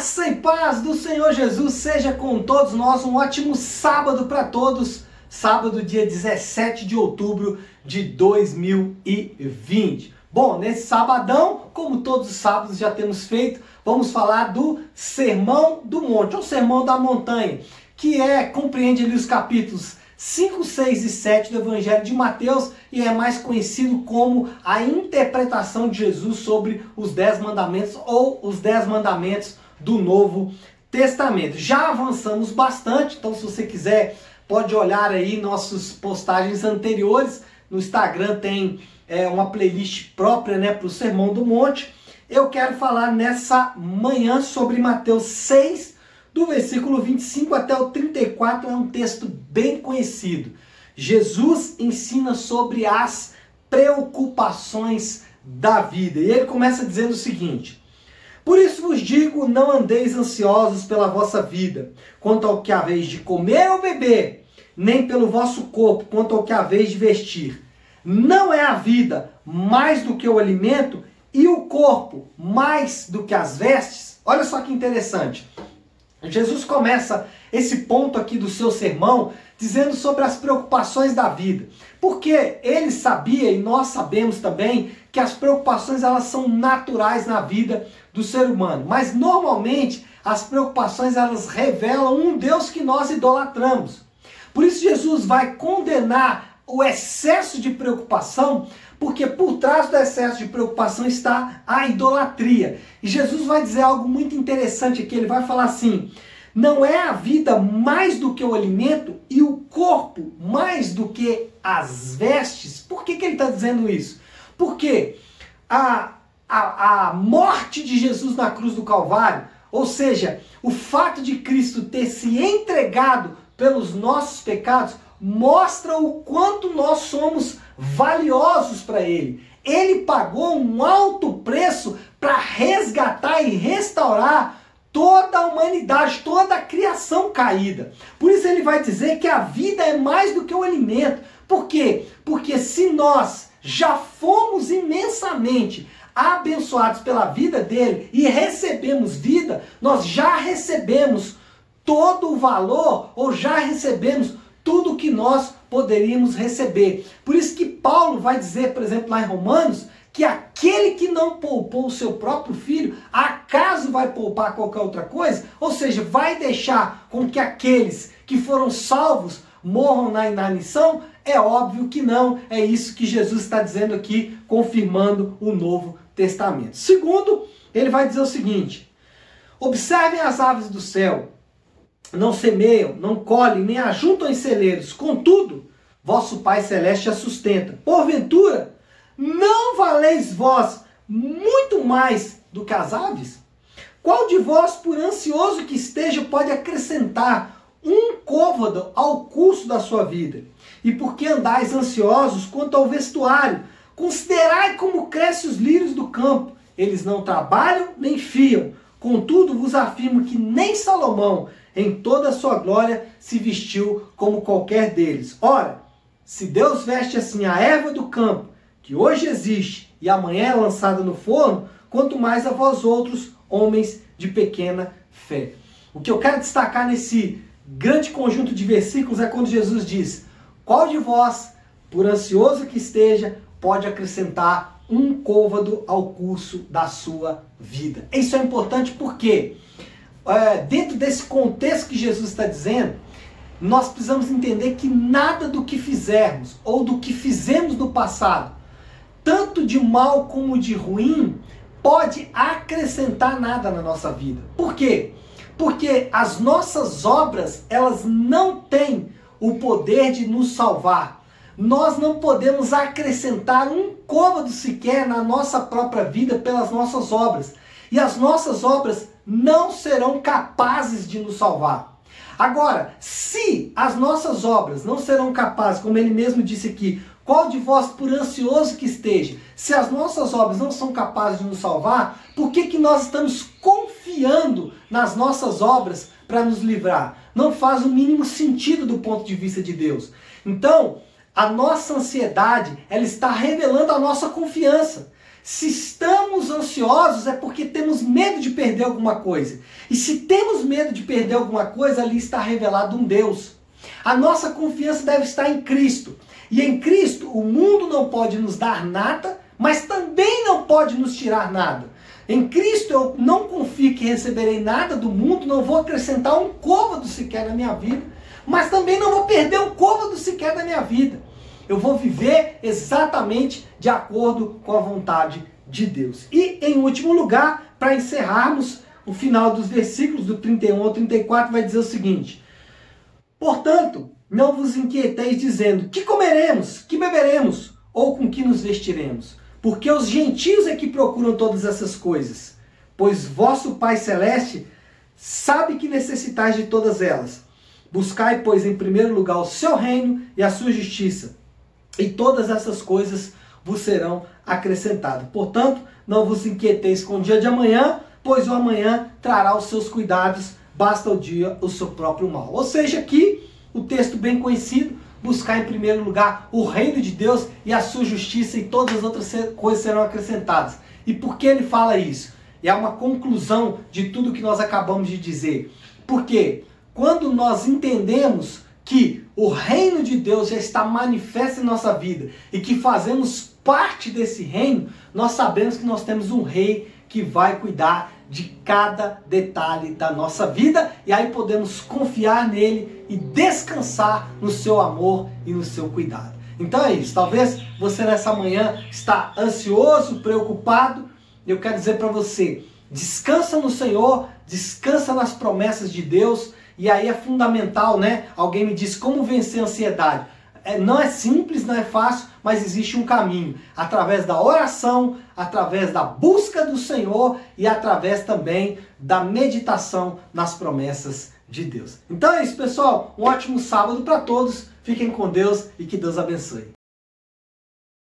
Graça e paz do Senhor Jesus seja com todos nós. Um ótimo sábado para todos. Sábado, dia 17 de outubro de 2020. Bom, nesse sabadão, como todos os sábados já temos feito, vamos falar do Sermão do Monte, ou Sermão da Montanha, que é compreende ali os capítulos 5, 6 e 7 do Evangelho de Mateus e é mais conhecido como a interpretação de Jesus sobre os Dez Mandamentos ou os Dez Mandamentos do Novo Testamento. Já avançamos bastante, então se você quiser pode olhar aí nossas postagens anteriores. No Instagram tem é, uma playlist própria né, para o Sermão do Monte. Eu quero falar nessa manhã sobre Mateus 6, do versículo 25 até o 34 é um texto bem conhecido. Jesus ensina sobre as preocupações da vida. E ele começa dizendo o seguinte: Por isso vos digo, não andeis ansiosos pela vossa vida, quanto ao que haveis de comer ou beber, nem pelo vosso corpo, quanto ao que haveis de vestir. Não é a vida mais do que o alimento e o corpo mais do que as vestes? Olha só que interessante. Jesus começa esse ponto aqui do seu sermão dizendo sobre as preocupações da vida. Porque ele sabia e nós sabemos também que as preocupações elas são naturais na vida do ser humano, mas normalmente as preocupações elas revelam um Deus que nós idolatramos. Por isso Jesus vai condenar o excesso de preocupação, porque por trás do excesso de preocupação está a idolatria. E Jesus vai dizer algo muito interessante aqui, ele vai falar assim: não é a vida mais do que o alimento e o corpo mais do que as vestes? Por que, que ele está dizendo isso? Porque a, a, a morte de Jesus na cruz do Calvário, ou seja, o fato de Cristo ter se entregado pelos nossos pecados, mostra o quanto nós somos valiosos para Ele. Ele pagou um alto preço para resgatar e restaurar toda a humanidade, toda a criação caída. Por isso ele vai dizer que a vida é mais do que o alimento. Por quê? Porque se nós já fomos imensamente abençoados pela vida dele e recebemos vida, nós já recebemos todo o valor ou já recebemos tudo que nós poderíamos receber. Por isso que Paulo vai dizer, por exemplo, lá em Romanos, que aquele que não poupou o seu próprio filho, acaso vai poupar qualquer outra coisa? Ou seja, vai deixar com que aqueles que foram salvos morram na inanição? É óbvio que não. É isso que Jesus está dizendo aqui, confirmando o Novo Testamento. Segundo, ele vai dizer o seguinte: observem as aves do céu, não semeiam, não colhem, nem ajuntam em celeiros, contudo, vosso Pai Celeste a sustenta. Porventura, não valeis vós muito mais do que as aves? Qual de vós, por ansioso que esteja, pode acrescentar um côvado ao curso da sua vida? E por que andais ansiosos quanto ao vestuário? Considerai como crescem os lírios do campo. Eles não trabalham nem fiam. Contudo, vos afirmo que nem Salomão, em toda a sua glória, se vestiu como qualquer deles. Ora, se Deus veste assim a erva do campo, que hoje existe e amanhã é lançada no forno, quanto mais a vós outros, homens de pequena fé. O que eu quero destacar nesse grande conjunto de versículos é quando Jesus diz: Qual de vós, por ansioso que esteja, pode acrescentar um côvado ao curso da sua vida? Isso é importante porque, é, dentro desse contexto que Jesus está dizendo, nós precisamos entender que nada do que fizermos ou do que fizemos no passado tanto de mal como de ruim, pode acrescentar nada na nossa vida. Por quê? Porque as nossas obras, elas não têm o poder de nos salvar. Nós não podemos acrescentar um côvado sequer na nossa própria vida pelas nossas obras. E as nossas obras não serão capazes de nos salvar. Agora, se as nossas obras não serão capazes, como ele mesmo disse aqui, qual de vós, por ansioso que esteja, se as nossas obras não são capazes de nos salvar, por que, que nós estamos confiando nas nossas obras para nos livrar? Não faz o mínimo sentido do ponto de vista de Deus. Então, a nossa ansiedade, ela está revelando a nossa confiança. Se estamos ansiosos é porque temos medo de perder alguma coisa. E se temos medo de perder alguma coisa, ali está revelado um Deus. A nossa confiança deve estar em Cristo. E em Cristo, o mundo não pode nos dar nada, mas também não pode nos tirar nada. Em Cristo eu não confio que receberei nada do mundo, não vou acrescentar um côvado sequer na minha vida, mas também não vou perder um côvado sequer da minha vida. Eu vou viver exatamente de acordo com a vontade de Deus. E em último lugar, para encerrarmos, o final dos versículos do 31 ao 34 vai dizer o seguinte: Portanto, não vos inquieteis dizendo: que comeremos, que beberemos, ou com que nos vestiremos? Porque os gentios é que procuram todas essas coisas. Pois vosso Pai Celeste sabe que necessitais de todas elas. Buscai, pois, em primeiro lugar o seu reino e a sua justiça, e todas essas coisas vos serão acrescentadas. Portanto, não vos inquieteis com o dia de amanhã, pois o amanhã trará os seus cuidados, basta o dia o seu próprio mal. Ou seja, aqui o texto bem conhecido, buscar em primeiro lugar o reino de Deus e a sua justiça e todas as outras coisas serão acrescentadas. E por que ele fala isso? É uma conclusão de tudo que nós acabamos de dizer. Porque quando nós entendemos que o reino de Deus já está manifesto em nossa vida e que fazemos parte desse reino, nós sabemos que nós temos um rei que vai cuidar de cada detalhe da nossa vida e aí podemos confiar nele e descansar no seu amor e no seu cuidado. Então é isso. Talvez você nessa manhã está ansioso, preocupado. Eu quero dizer para você, descansa no Senhor, descansa nas promessas de Deus. E aí é fundamental, né? Alguém me disse como vencer a ansiedade. É, não é simples, não é fácil, mas existe um caminho. Através da oração, através da busca do Senhor e através também da meditação nas promessas de Deus. Então é isso, pessoal. Um ótimo sábado para todos. Fiquem com Deus e que Deus abençoe.